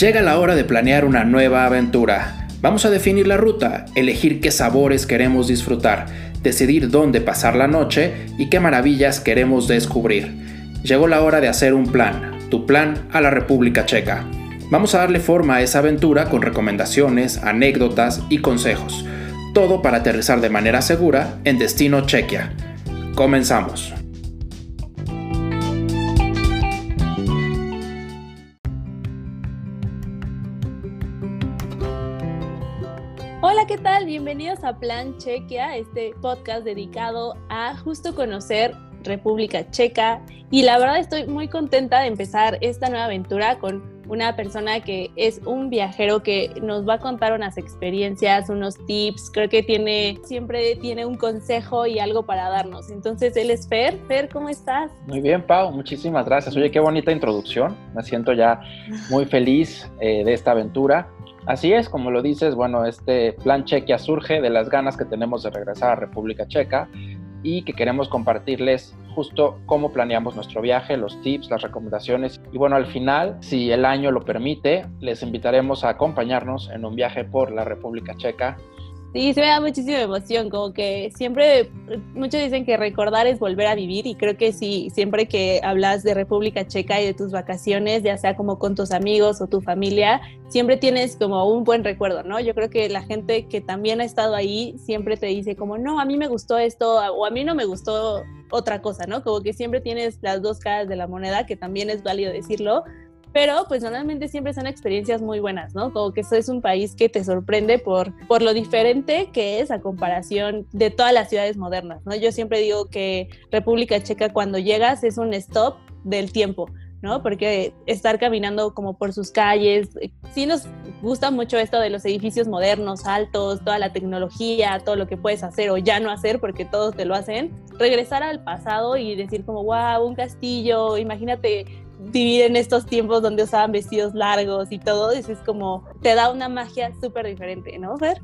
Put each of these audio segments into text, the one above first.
Llega la hora de planear una nueva aventura. Vamos a definir la ruta, elegir qué sabores queremos disfrutar, decidir dónde pasar la noche y qué maravillas queremos descubrir. Llegó la hora de hacer un plan, tu plan a la República Checa. Vamos a darle forma a esa aventura con recomendaciones, anécdotas y consejos. Todo para aterrizar de manera segura en Destino Chequia. Comenzamos. ¿Qué tal? Bienvenidos a Plan Chequia, este podcast dedicado a justo conocer República Checa. Y la verdad estoy muy contenta de empezar esta nueva aventura con una persona que es un viajero que nos va a contar unas experiencias, unos tips. Creo que tiene, siempre tiene un consejo y algo para darnos. Entonces, él es Fer. Fer, ¿cómo estás? Muy bien, Pau. Muchísimas gracias. Oye, qué bonita introducción. Me siento ya muy feliz eh, de esta aventura. Así es, como lo dices, bueno, este plan Chequia surge de las ganas que tenemos de regresar a República Checa y que queremos compartirles justo cómo planeamos nuestro viaje, los tips, las recomendaciones. Y bueno, al final, si el año lo permite, les invitaremos a acompañarnos en un viaje por la República Checa Sí, se me da muchísima emoción, como que siempre, muchos dicen que recordar es volver a vivir y creo que sí, siempre que hablas de República Checa y de tus vacaciones, ya sea como con tus amigos o tu familia, siempre tienes como un buen recuerdo, ¿no? Yo creo que la gente que también ha estado ahí siempre te dice como, no, a mí me gustó esto o a mí no me gustó otra cosa, ¿no? Como que siempre tienes las dos caras de la moneda, que también es válido decirlo, pero pues normalmente siempre son experiencias muy buenas, ¿no? Como que eso es un país que te sorprende por, por lo diferente que es a comparación de todas las ciudades modernas, ¿no? Yo siempre digo que República Checa cuando llegas es un stop del tiempo, ¿no? Porque estar caminando como por sus calles, sí nos gusta mucho esto de los edificios modernos, altos, toda la tecnología, todo lo que puedes hacer o ya no hacer porque todos te lo hacen. Regresar al pasado y decir como, wow, un castillo, imagínate vivir en estos tiempos donde usaban vestidos largos y todo, eso es como, te da una magia súper diferente, ¿no, Fer?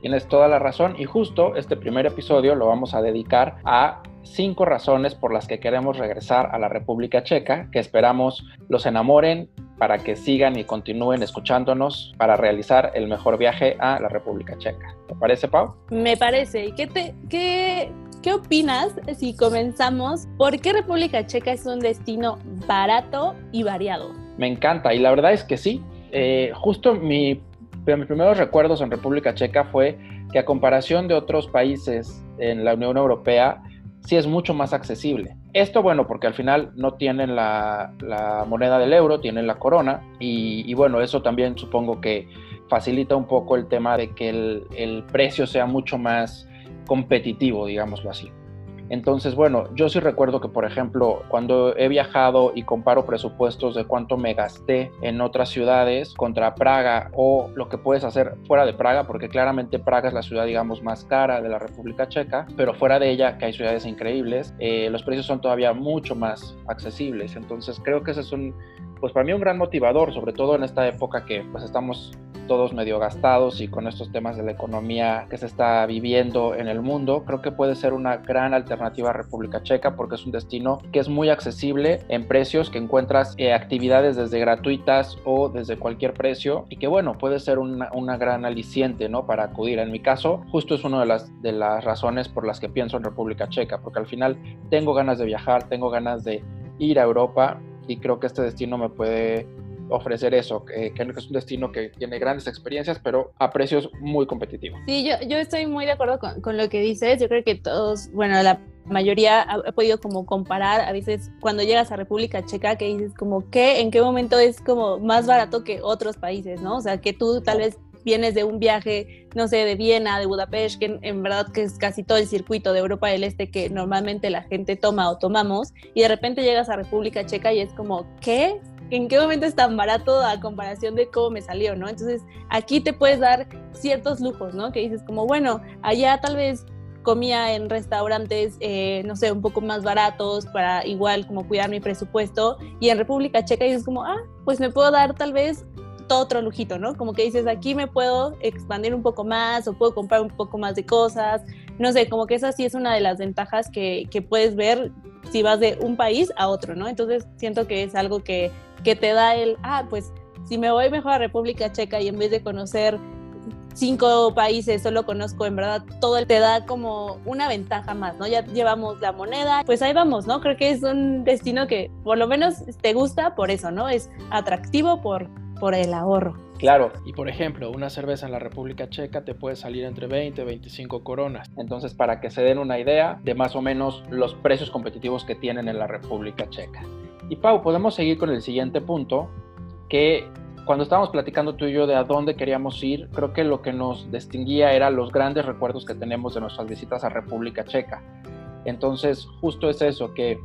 Tienes toda la razón y justo este primer episodio lo vamos a dedicar a cinco razones por las que queremos regresar a la República Checa, que esperamos los enamoren para que sigan y continúen escuchándonos para realizar el mejor viaje a la República Checa. ¿Te parece, Pau? Me parece. ¿Y qué, te, qué, qué opinas si comenzamos? ¿Por qué República Checa es un destino barato y variado? Me encanta y la verdad es que sí. Eh, justo mi, mis primeros recuerdos en República Checa fue que a comparación de otros países en la Unión Europea, sí es mucho más accesible. Esto, bueno, porque al final no tienen la, moneda del euro, tienen la corona, y, bueno, eso también supongo que facilita un poco el tema de que el precio sea mucho más competitivo, digámoslo así. Entonces, bueno, yo sí recuerdo que, por ejemplo, cuando he viajado y comparo presupuestos de cuánto me gasté en otras ciudades contra Praga o lo que puedes hacer fuera de Praga, porque claramente Praga es la ciudad, digamos, más cara de la República Checa, pero fuera de ella, que hay ciudades increíbles, eh, los precios son todavía mucho más accesibles. Entonces, creo que ese es un, pues para mí un gran motivador, sobre todo en esta época que pues estamos todos medio gastados y con estos temas de la economía que se está viviendo en el mundo, creo que puede ser una gran alternativa a República Checa porque es un destino que es muy accesible en precios, que encuentras eh, actividades desde gratuitas o desde cualquier precio y que bueno, puede ser una, una, gran aliciente ¿no? para acudir. En mi caso, justo es una de las, de las razones por las que pienso en República Checa, porque al final tengo ganas de viajar, tengo ganas de ir a Europa y creo que este destino me puede ofrecer eso, que, es un destino que tiene grandes experiencias, pero a precios muy competitivos. Sí, yo, yo estoy muy de acuerdo con, con lo que dices. Yo creo que todos, bueno, la mayoría ha, podido como comparar a veces cuando llegas a República Checa que dices como que en qué momento es como más barato que otros países, ¿no? O sea, que tú tal vez vienes de un viaje, no sé, de Viena, de Budapest, que en, verdad que es casi todo el circuito de Europa del Este que normalmente la gente toma o tomamos, y de repente llegas a República Checa y es como, ¿qué? En qué momento es tan barato a comparación de cómo me salió, ¿no? Entonces, aquí te puedes dar ciertos lujos, ¿no? Que dices como, bueno, allá tal vez comía en restaurantes, eh, no sé, un poco más baratos para igual como cuidar mi presupuesto. Y en República Checa dices como, ah, pues me puedo dar tal vez todo otro lujito, ¿no? Como que dices, aquí me puedo expandir un poco más o puedo comprar un poco más de cosas. No sé, como que esa sí es una de las ventajas que, que puedes ver si vas de un país a otro, ¿no? Entonces siento que es algo que que te da el, ah, pues si me voy mejor a República Checa y en vez de conocer cinco países, solo conozco en verdad todo, te da como una ventaja más, ¿no? Ya llevamos la moneda, pues ahí vamos, ¿no? Creo que es un destino que por lo menos te gusta por eso, ¿no? Es atractivo por, por el ahorro. Claro, y por ejemplo, una cerveza en la República Checa te puede salir entre 20 y 25 coronas. Entonces, para que se den una idea de más o menos los precios competitivos que tienen en la República Checa. Y Pau, podemos seguir con el siguiente punto, que cuando estábamos platicando tú y yo de a dónde queríamos ir, creo que lo que nos distinguía era los grandes recuerdos que tenemos de nuestras visitas a República Checa. Entonces, justo es eso, que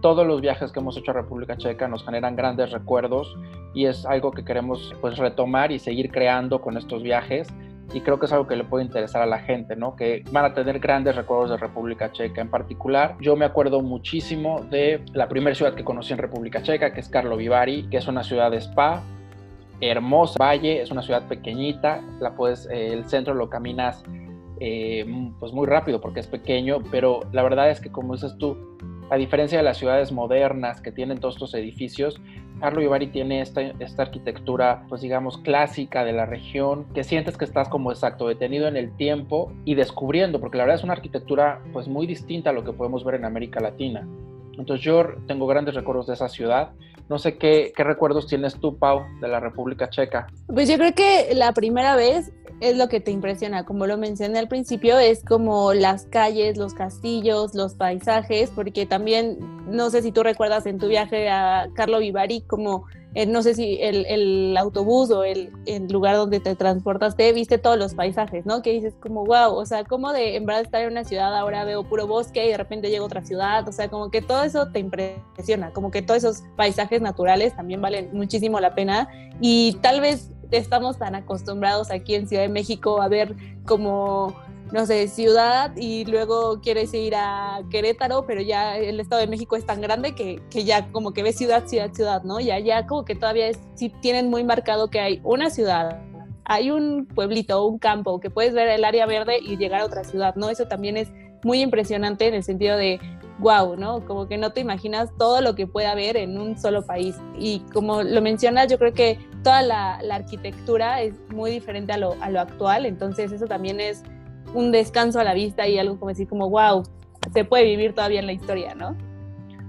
todos los viajes que hemos hecho a República Checa nos generan grandes recuerdos y es algo que queremos pues retomar y seguir creando con estos viajes y creo que es algo que le puede interesar a la gente, ¿no? Que van a tener grandes recuerdos de República Checa. En particular, yo me acuerdo muchísimo de la primera ciudad que conocí en República Checa, que es Karlovy Vary, que es una ciudad de spa, hermosa, valle, es una ciudad pequeñita, la puedes, eh, el centro lo caminas eh, pues muy rápido porque es pequeño, pero la verdad es que como dices tú, a diferencia de las ciudades modernas que tienen todos estos edificios, Carlo Ibarri tiene esta, esta, arquitectura, pues digamos, clásica de la región, que sientes que estás como exacto, detenido en el tiempo y descubriendo, porque la verdad es una arquitectura pues muy distinta a lo que podemos ver en América Latina. Entonces yo tengo grandes recuerdos de esa ciudad. No sé qué, qué recuerdos tienes tú, Pau, de la República Checa. Pues yo creo que la primera vez es lo que te impresiona, como lo mencioné al principio, es como las calles, los castillos, los paisajes, porque también, no sé si tú recuerdas en tu viaje a Carlo Vivari, como, eh, no sé si el, el autobús o el, el, lugar donde te transportaste, viste todos los paisajes, ¿no? Que dices como, wow, o sea, como de en verdad estar en una ciudad, ahora veo puro bosque y de repente llego a otra ciudad, o sea, como que todo eso te impresiona, como que todos esos paisajes naturales también valen muchísimo la pena y tal vez estamos tan acostumbrados aquí en Ciudad de México a ver como, no sé, ciudad y luego quieres ir a Querétaro, pero ya el Estado de México es tan grande que, que ya como que ves ciudad, ciudad, ciudad, ¿no? Ya, ya como que todavía es, sí tienen muy marcado que hay una ciudad, hay un pueblito, un campo, que puedes ver el área verde y llegar a otra ciudad, ¿no? Eso también es muy impresionante en el sentido de wow, ¿no? Como que no te imaginas todo lo que puede haber en un solo país. Y como lo mencionas, yo creo que toda la, la arquitectura es muy diferente a lo, a lo, actual, entonces eso también es un descanso a la vista y algo como decir como, wow, se puede vivir todavía en la historia, ¿no?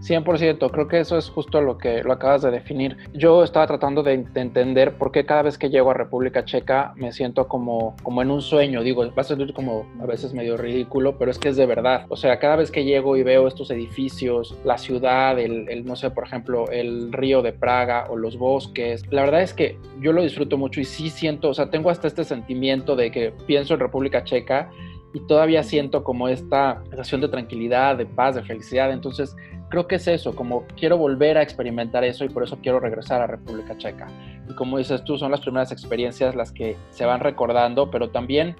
100%, creo que eso es justo lo que lo acabas de definir. Yo estaba tratando de, de, entender por qué cada vez que llego a República Checa me siento como, como en un sueño. Digo, va a ser como a veces medio ridículo, pero es que es de verdad. O sea, cada vez que llego y veo estos edificios, la ciudad, el, el no sé, por ejemplo, el río de Praga o los bosques, la verdad es que yo lo disfruto mucho y sí siento, o sea, tengo hasta este sentimiento de que pienso en República Checa y todavía siento como esta sensación de tranquilidad, de paz, de felicidad. Entonces, creo que es eso, como quiero volver a experimentar eso y por eso quiero regresar a República Checa. Y como dices tú, son las primeras experiencias las que se van recordando, pero también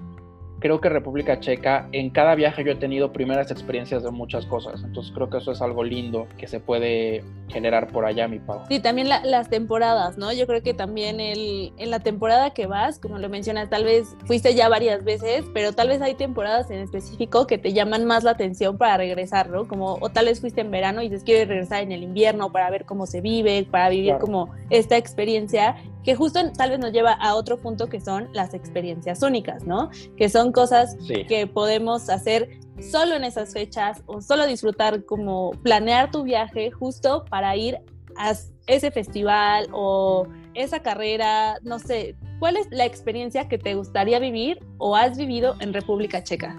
creo que República Checa, en cada viaje yo he tenido primeras experiencias de muchas cosas, entonces creo que eso es algo lindo que se puede generar por allá, mi Pau. Sí, también la, las temporadas, ¿no? Yo creo que también el, en la temporada que vas, como lo mencionas, tal vez fuiste ya varias veces, pero tal vez hay temporadas en específico que te llaman más la atención para regresar, ¿no? Como, o tal vez fuiste en verano y dices, quieres regresar en el invierno para ver cómo se vive, para vivir claro. como esta experiencia que justo tal vez nos lleva a otro punto que son las experiencias únicas, ¿no? Que son cosas sí. que podemos hacer solo en esas fechas o solo disfrutar como planear tu viaje justo para ir a ese festival o esa carrera, no sé, ¿cuál es la experiencia que te gustaría vivir o has vivido en República Checa?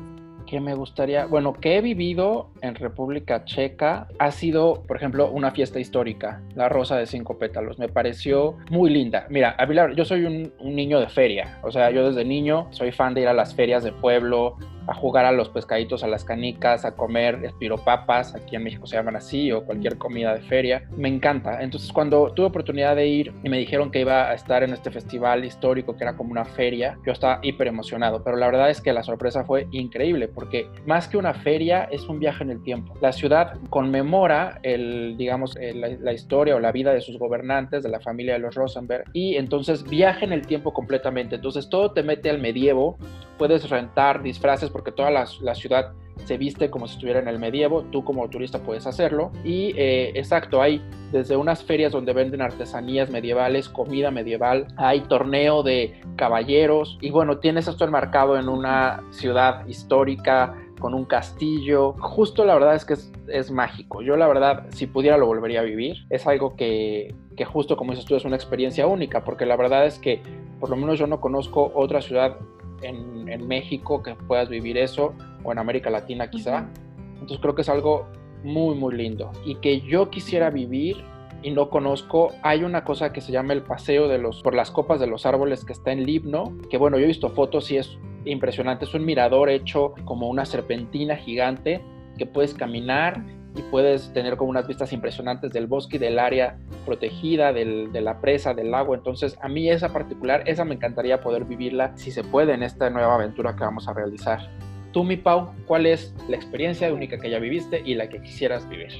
Que me gustaría, bueno, que he vivido en República Checa ha sido, por ejemplo, una fiesta histórica, la Rosa de Cinco Pétalos. Me pareció muy linda. Mira, yo soy un niño de feria, o sea, yo desde niño soy fan de ir a las ferias de pueblo, a jugar a los pescaditos, a las canicas, a comer espiropapas, aquí en México se llaman así, o cualquier comida de feria. Me encanta. Entonces, cuando tuve oportunidad de ir y me dijeron que iba a estar en este festival histórico, que era como una feria, yo estaba hiper emocionado. Pero la verdad es que la sorpresa fue increíble, porque más que una feria, es un viaje en el tiempo. La ciudad conmemora el, digamos, el, la, la historia o la vida de sus gobernantes, de la familia de los Rosenberg, y entonces viaja en el tiempo completamente. Entonces, todo te mete al medievo, puedes rentar disfraces porque toda la, la, ciudad se viste como si estuviera en el medievo, tú como turista puedes hacerlo. Y eh, exacto, hay desde unas ferias donde venden artesanías medievales, comida medieval, hay torneo de caballeros y bueno, tienes esto enmarcado en una ciudad histórica con un castillo. Justo la verdad es que es, mágico. Yo la verdad, si pudiera, lo volvería a vivir. Es algo que, que justo como dices tú, es una experiencia única, porque la verdad es que por lo menos yo no conozco otra ciudad en, en México que puedas vivir eso, o en América Latina quizá. Entonces creo que es algo muy, muy lindo. Y que yo quisiera vivir y no conozco, hay una cosa que se llama el paseo de los, por las copas de los árboles que está en Libno, que bueno, yo he visto fotos y es impresionante, es un mirador hecho como una serpentina gigante que puedes caminar y puedes tener como unas vistas impresionantes del bosque y del área protegida, del, de la presa, del lago. Entonces, a mí esa particular, esa me encantaría poder vivirla si se puede en esta nueva aventura que vamos a realizar. Tú, mi Pau, ¿cuál es la experiencia única que ya viviste y la que quisieras vivir?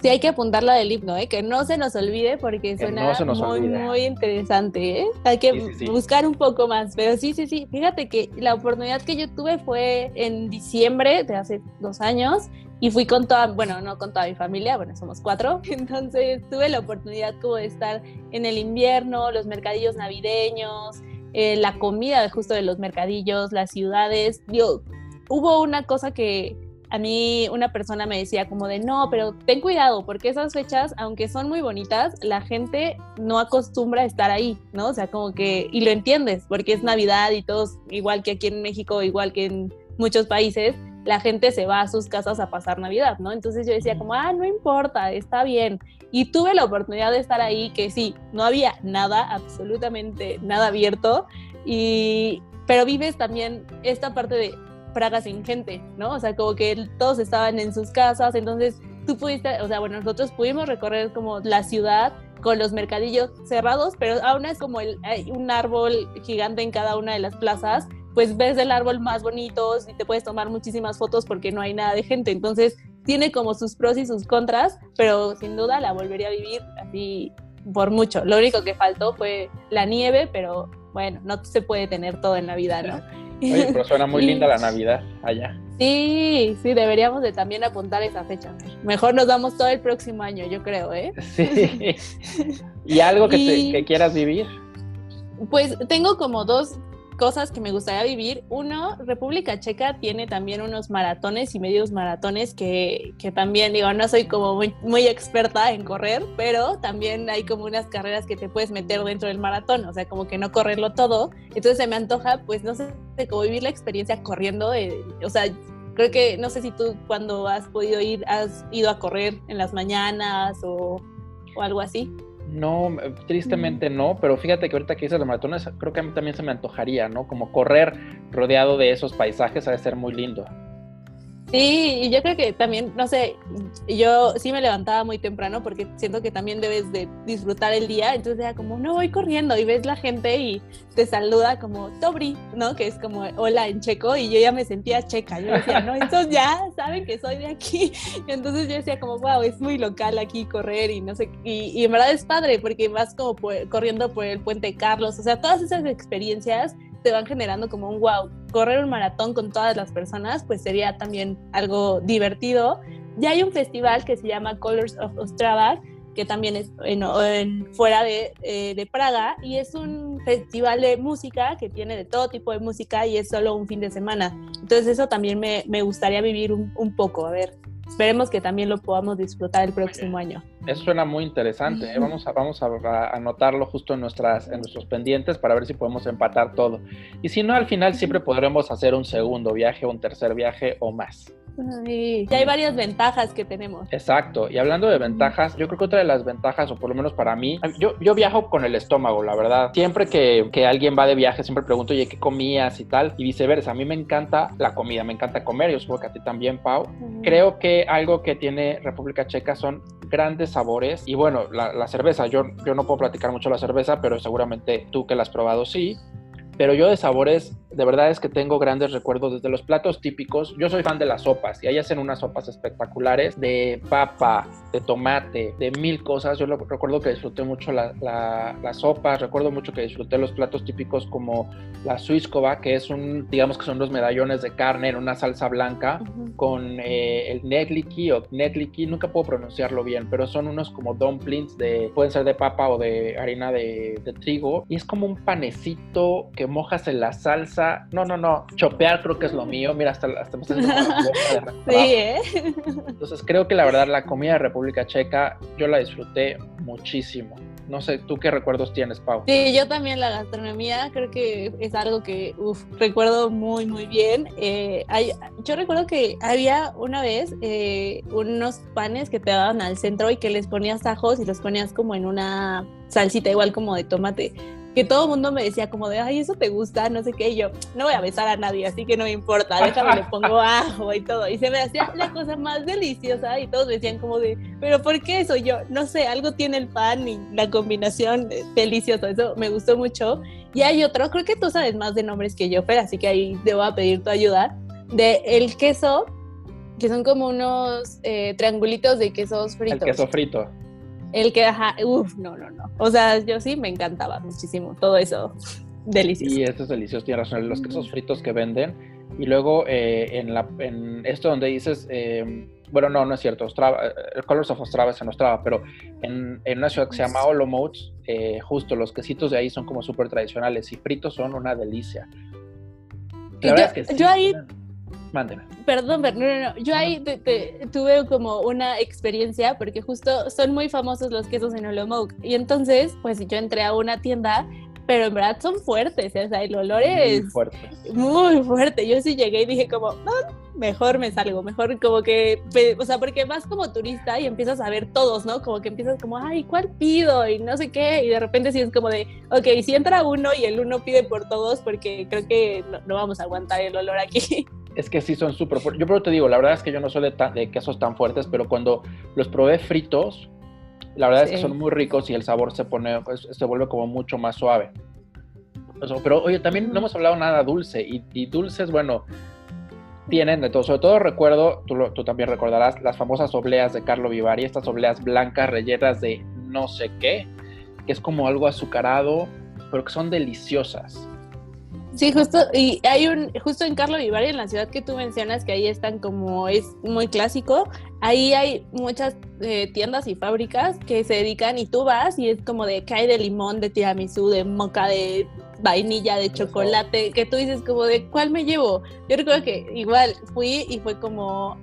Sí, hay que apuntar la del himno, ¿eh? que no se nos olvide porque suena muy, muy interesante. ¿eh? Hay que buscar un poco más, pero sí, sí, sí. Fíjate que la oportunidad que yo tuve fue en diciembre de hace dos años y fui con toda, bueno, no con toda mi familia, bueno, somos cuatro, entonces tuve la oportunidad como de estar en el invierno, los mercadillos navideños, eh, la comida justo de los mercadillos, las ciudades. Yo, hubo una cosa que a mí una persona me decía como de, no, pero ten cuidado, porque esas fechas, aunque son muy bonitas, la gente no acostumbra a estar ahí, ¿no? O sea, como que, y lo entiendes, porque es Navidad y todos, igual que aquí en México, igual que en muchos países, la gente se va a sus casas a pasar Navidad, ¿no? Entonces yo decía como, ah, no importa, está bien. Y tuve la oportunidad de estar ahí, que sí, no había nada, absolutamente nada abierto, y, pero vives también esta parte de, Praga sin gente, ¿no? O sea, como que todos estaban en sus casas, entonces tú pudiste, o sea, bueno, nosotros pudimos recorrer como la ciudad con los mercadillos cerrados, pero aún es como el, hay un árbol gigante en cada una de las plazas, pues ves el árbol más bonito y te puedes tomar muchísimas fotos porque no hay nada de gente. Entonces, tiene como sus pros y sus contras, pero sin duda la volvería a vivir así por mucho. Lo único que faltó fue la nieve, pero bueno, no se puede tener todo en la vida, ¿no? Oye, pero suena muy linda la Navidad allá. Sí, sí, deberíamos de también apuntar esa fecha. Mejor nos damos todo el próximo año, yo creo, ¿eh? Sí. ¿Y algo que, que quieras vivir? Pues tengo como dos cosas que me gustaría vivir. Uno, República Checa tiene también unos maratones y medios maratones que, que también, digo, no soy como muy, muy, experta en correr, pero también hay como unas carreras que te puedes meter dentro del maratón, o sea, como que no correrlo todo. Entonces se me antoja, pues, no sé, cómo vivir la experiencia corriendo, o sea, creo que, no sé si tú cuando has podido ir, has ido a correr en las mañanas o, o algo así. No, tristemente no, pero fíjate que ahorita que dices de maratones, creo que a mí también se me antojaría, ¿no? Como correr rodeado de esos paisajes ha de ser muy lindo. Sí, y yo creo que también, no sé, yo sí me levantaba muy temprano porque siento que también debes de disfrutar el día, entonces era como, no voy corriendo y ves la gente y te saluda como Tobri, ¿no? Que es como hola en checo y yo ya me sentía checa, yo decía, no, estos ya saben que soy de aquí, y entonces yo decía como, wow, es muy local aquí correr y no sé, y, y en verdad es padre porque vas como corriendo por el puente Carlos, o sea, todas esas experiencias te van generando como un wow. Correr un maratón con todas las personas, pues sería también algo divertido. Ya hay un festival que se llama Colors of Ostrava, que también es en, fuera de, eh, de, Praga, y es un festival de música que tiene de todo tipo de música y es solo un fin de semana. Entonces eso también me, me gustaría vivir un, un poco, a ver esperemos que también lo podamos disfrutar el próximo año. Eso suena muy interesante. ¿eh? Vamos, a, vamos a, anotarlo justo en, nuestras, en nuestros pendientes para ver si podemos empatar todo. Y si no, al final siempre podremos hacer un segundo viaje, un tercer viaje o más. Sí, ya hay varias ventajas que tenemos. Exacto, y hablando de ventajas, yo creo que otra de las ventajas, o por lo menos para mí, yo, yo viajo con el estómago, la verdad. Siempre que, que alguien va de viaje, siempre pregunto, oye, ¿qué comías y tal? Y viceversa, a mí me encanta la comida, me encanta comer, yo supongo que a ti también, Pau. Creo que algo que tiene República Checa son grandes sabores. Y bueno, la, la cerveza, yo, yo no puedo platicar mucho la cerveza, pero seguramente tú que la has probado sí pero yo de sabores, de verdad es que tengo grandes recuerdos desde los platos típicos. Yo soy fan de las sopas y ahí hacen unas sopas espectaculares de papa, de tomate, de mil cosas. Yo recuerdo que disfruté mucho las la, sopas, recuerdo mucho que disfruté los platos típicos como la suiskova, que es un, digamos que son los medallones de carne en una salsa blanca, con eh, el negliki o negliki, nunca puedo pronunciarlo bien, pero son unos como dumplings de, pueden ser de papa o de harina de, de trigo, y es como un panecito que mojas en la salsa. No, no, no, chopear creo que es lo mío. Mira, hasta, hasta me estoy Sí, ¿eh? Entonces creo que la verdad la comida de República Checa yo la disfruté muchísimo. No sé, ¿tú qué recuerdos tienes, Pau? Sí, yo también la gastronomía creo que es algo que recuerdo muy, muy bien. Eh, hay, yo recuerdo que había una vez eh, unos panes que te daban al centro y que les ponías ajos y los ponías como en una salsita igual como de tomate que todo el mundo me decía como de, ay, eso te gusta, no sé qué, y yo, no voy a besar a nadie, así que no me importa, déjame, le pongo ajo y todo, y se me hacía la cosa más deliciosa, y todos me decían como de, pero ¿por qué eso? Yo, no sé, algo tiene el pan y la combinación deliciosa, eso me gustó mucho, y hay otro, creo que tú sabes más de nombres que yo, pero así que ahí debo a pedir tu ayuda, de el queso, que son como unos eh, triangulitos de quesos fritos. El queso frito. El que, ajá, uff, no, no, no. O sea, yo sí me encantaba muchísimo todo eso. Delicioso. Y esto es delicioso, tienes razón. Los quesos fritos que venden. Y luego eh, en, la, en esto donde dices, eh, bueno, no, no es cierto, Ostrava, el Colors of Ostrava es en Ostrava, pero en, en una ciudad que se llama Olomouc, eh, justo los quesitos de ahí son como súper tradicionales y fritos son una delicia. La verdad es que yo ahí Mándeme. Perdón, no, no, no. Yo ahí tuve como una experiencia porque justo son muy famosos los quesos en Olomouc. Y entonces, pues yo entré a una tienda, pero en verdad son fuertes. ¿eh? O sea, el olor es muy fuerte. Muy fuerte. Yo sí llegué y dije como, mejor me salgo, mejor como que, o sea, porque vas como turista y empiezas a ver todos, ¿no? Como que empiezas como, ay, ¿cuál pido? Y no sé qué, y de repente sí es como de, ok, si entra uno y el uno pide por todos, porque creo que no vamos a aguantar el olor aquí. es que sí son súper fuertes. Yo pero te digo, la verdad es que yo no soy de, quesos tan fuertes, pero cuando los probé fritos, la verdad es que son muy ricos y el sabor se pone, pues, se vuelve como mucho más suave. Pero oye, también no hemos hablado nada dulce y, y dulces, bueno, tienen de todo. Sobre todo recuerdo, tú, tú, también recordarás, las famosas obleas de Carlo Vivari, estas obleas blancas rellenas de no sé qué, que es como algo azucarado, pero que son deliciosas. Sí, justo, y hay un, justo en Carlo Vivari, en la ciudad que tú mencionas, que ahí están como, es muy clásico, ahí hay muchas eh, tiendas y fábricas que se dedican y tú vas y es como de cae de limón, de tiramisú, de moca, de vainilla, de chocolate, que tú dices como de cuál me llevo. Yo recuerdo que igual fui y fue como,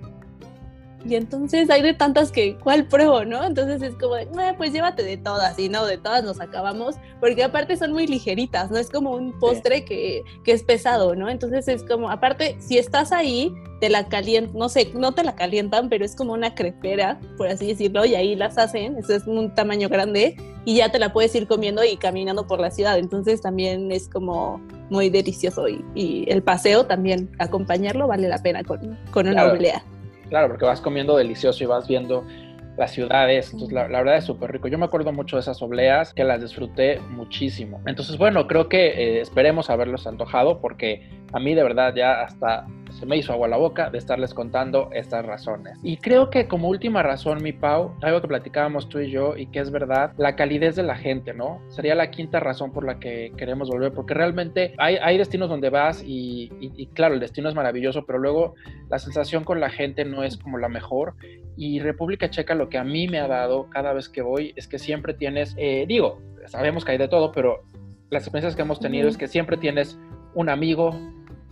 y entonces hay de tantas que, ¿cuál pruebo, no? Entonces es como de, pues llévate de todas, y no, de todas nos acabamos, porque aparte son muy ligeritas, ¿no? Es como un postre que, que, es pesado, ¿no? Entonces es como, aparte, si estás ahí, te la calientan, no sé, no te la calientan, pero es como una crepera, por así decirlo, y ahí las hacen, eso es un tamaño grande, y ya te la puedes ir comiendo y caminando por la ciudad, entonces también es como muy delicioso, y, y el paseo también, acompañarlo vale la pena con, con una oblea. Claro, porque vas comiendo delicioso y vas viendo las ciudades. Entonces, la, verdad es súper rico. Yo me acuerdo mucho de esas obleas que las disfruté muchísimo. Entonces, bueno, creo que eh, esperemos haberlos antojado porque a mí de verdad ya hasta se me hizo agua la boca de estarles contando estas razones. Y creo que como última razón, mi Pau, algo que platicábamos tú y yo y que es verdad, la calidez de la gente, ¿no? Sería la quinta razón por la que queremos volver, porque realmente hay, hay destinos donde vas y, y, claro, el destino es maravilloso, pero luego la sensación con la gente no es como la mejor. Y República Checa lo que a mí me ha dado cada vez que voy es que siempre tienes, eh, digo, sabemos que hay de todo, pero las experiencias que hemos tenido es que siempre tienes un amigo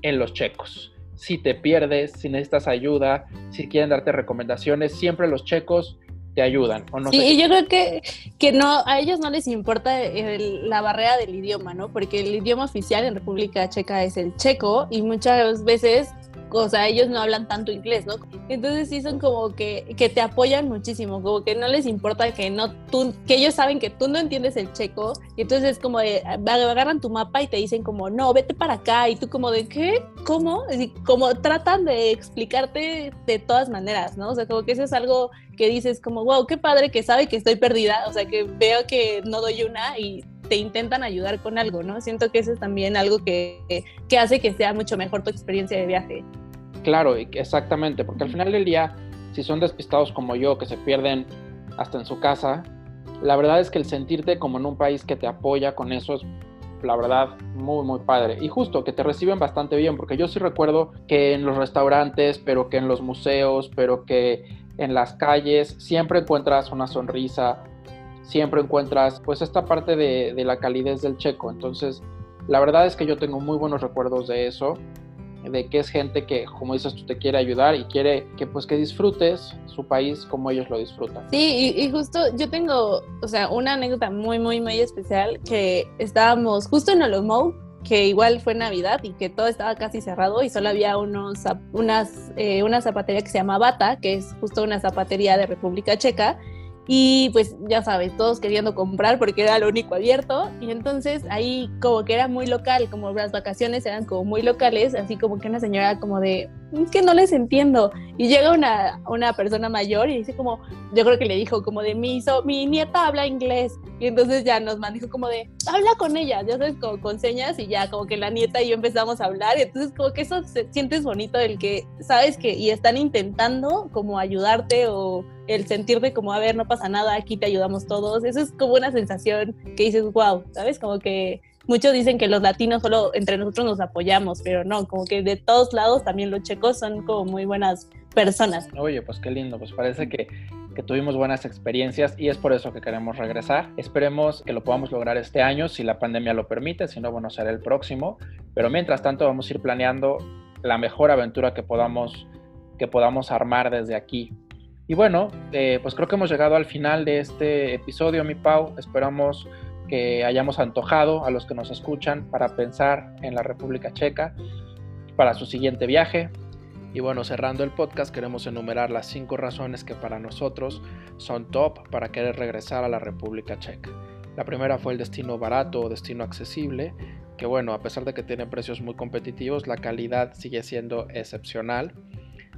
en los checos si te pierdes, si necesitas ayuda, si quieren darte recomendaciones, siempre los checos te ayudan. ¿o no sí, y yo creo que, que no, a ellos no les importa la barrera del idioma, ¿no? Porque el idioma oficial en República Checa es el checo y muchas veces o sea, ellos no hablan tanto inglés, ¿no? Entonces sí son como que, que te apoyan muchísimo, como que no les importa que no tú, que ellos saben que tú no entiendes el checo, y entonces es como de, agarran tu mapa y te dicen como, no, vete para acá, y tú como de, ¿qué? ¿Cómo? Y como tratan de explicarte de todas maneras, ¿no? O sea, como que eso es algo que dices como, wow, qué padre que sabe que estoy perdida, o sea, que veo que no doy una y te intentan ayudar con algo, ¿no? Siento que eso es también algo que, que hace que sea mucho mejor tu experiencia de viaje. Claro, exactamente, porque al final del día, si son despistados como yo, que se pierden hasta en su casa, la verdad es que el sentirte como en un país que te apoya con eso es la verdad, muy, muy padre. Y justo que te reciben bastante bien, porque yo sí recuerdo que en los restaurantes, pero que en los museos, pero que en las calles, siempre encuentras una sonrisa, siempre encuentras pues esta parte de, de la calidez del checo. Entonces, la verdad es que yo tengo muy buenos recuerdos de eso de que es gente que, como dices tú, te quiere ayudar y quiere que pues que disfrutes su país como ellos lo disfrutan. Sí, y, justo yo tengo, o sea, una anécdota muy, muy, muy especial que estábamos justo en Olomou, que igual fue Navidad y que todo estaba casi cerrado y solo había unos, unas, eh, una zapatería que se llama Bata, que es justo una zapatería de República Checa, y pues ya sabes, todos queriendo comprar porque era lo único abierto. Y entonces ahí como que era muy local, como las vacaciones eran como muy locales, así como que una señora como de, es que no les entiendo. Y llega una, una persona mayor y dice como, yo creo que le dijo como de, mi, mi nieta habla inglés. Y entonces ya nos dijo como de, habla con ella, ya sabes, como con señas y ya como que la nieta y yo empezamos a hablar. Y entonces como que eso se sientes bonito, el que sabes que y están intentando como ayudarte o el sentirte como, a ver, no pasa nada, aquí te ayudamos todos. Eso es como una sensación que dices, wow, ¿sabes? Como que muchos dicen que los latinos solo entre nosotros nos apoyamos, pero no, como que de todos lados también los checos son como muy buenas personas. Oye, pues qué lindo, pues parece que, que tuvimos buenas experiencias y es por eso que queremos regresar. Esperemos que lo podamos lograr este año, si la pandemia lo permite, si no, bueno, será el próximo, pero mientras tanto vamos a ir planeando la mejor aventura que podamos, que podamos armar desde aquí. Y bueno, eh, pues creo que hemos llegado al final de este episodio, mi Pau. Esperamos que hayamos antojado a los que nos escuchan para pensar en la República Checa para su siguiente viaje. Y bueno, cerrando el podcast, queremos enumerar las cinco razones que para nosotros son top para querer regresar a la República Checa. La primera fue el destino barato o destino accesible, que bueno, a pesar de que tiene precios muy competitivos, la calidad sigue siendo excepcional.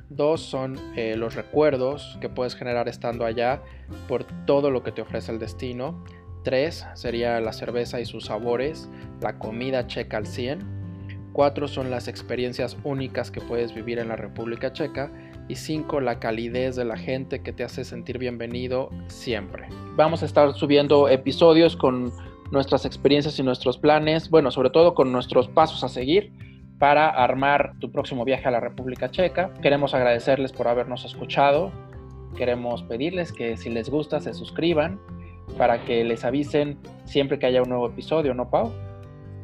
Dos son eh, los recuerdos que puedes generar estando allá por todo lo que te ofrece el destino. Tres sería la cerveza y sus sabores, la comida checa al 100. Cuatro son las experiencias únicas que puedes vivir en la República Checa. Y cinco, la calidez de la gente que te hace sentir bienvenido siempre. Vamos a estar subiendo episodios con nuestras experiencias y nuestros planes, bueno, sobre todo con nuestros pasos a seguir para armar tu próximo viaje a la República Checa. Queremos agradecerles por habernos escuchado. Queremos pedirles que si les gusta se suscriban para que les avisen siempre que haya un nuevo episodio, ¿no, Pau?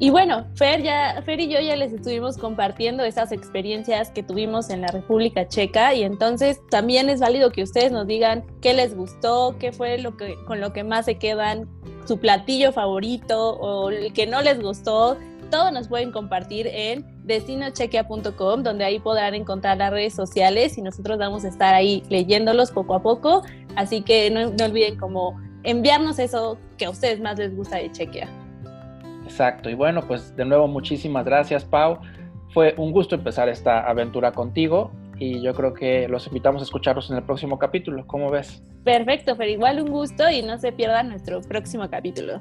Y bueno, Fer, ya, Fer y yo ya les estuvimos compartiendo esas experiencias que tuvimos en la República Checa y entonces también es válido que ustedes nos digan qué les gustó, qué fue lo que, con lo que más se quedan, su platillo favorito o el que no les gustó. Todo nos pueden compartir en destinochequia.com, donde ahí podrán encontrar las redes sociales y nosotros vamos a estar ahí leyéndolos poco a poco. Así que no, no olviden como enviarnos eso que a ustedes más les gusta de Chequia. Exacto, y bueno, pues de nuevo muchísimas gracias Pau. Fue un gusto empezar esta aventura contigo y yo creo que los invitamos a escucharlos en el próximo capítulo. ¿Cómo ves? Perfecto, pero igual un gusto y no se pierdan nuestro próximo capítulo.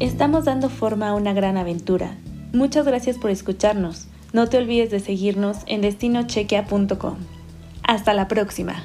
Estamos dando forma a una gran aventura. Muchas gracias por escucharnos. No te olvides de seguirnos en destinochequea.com. Hasta la próxima.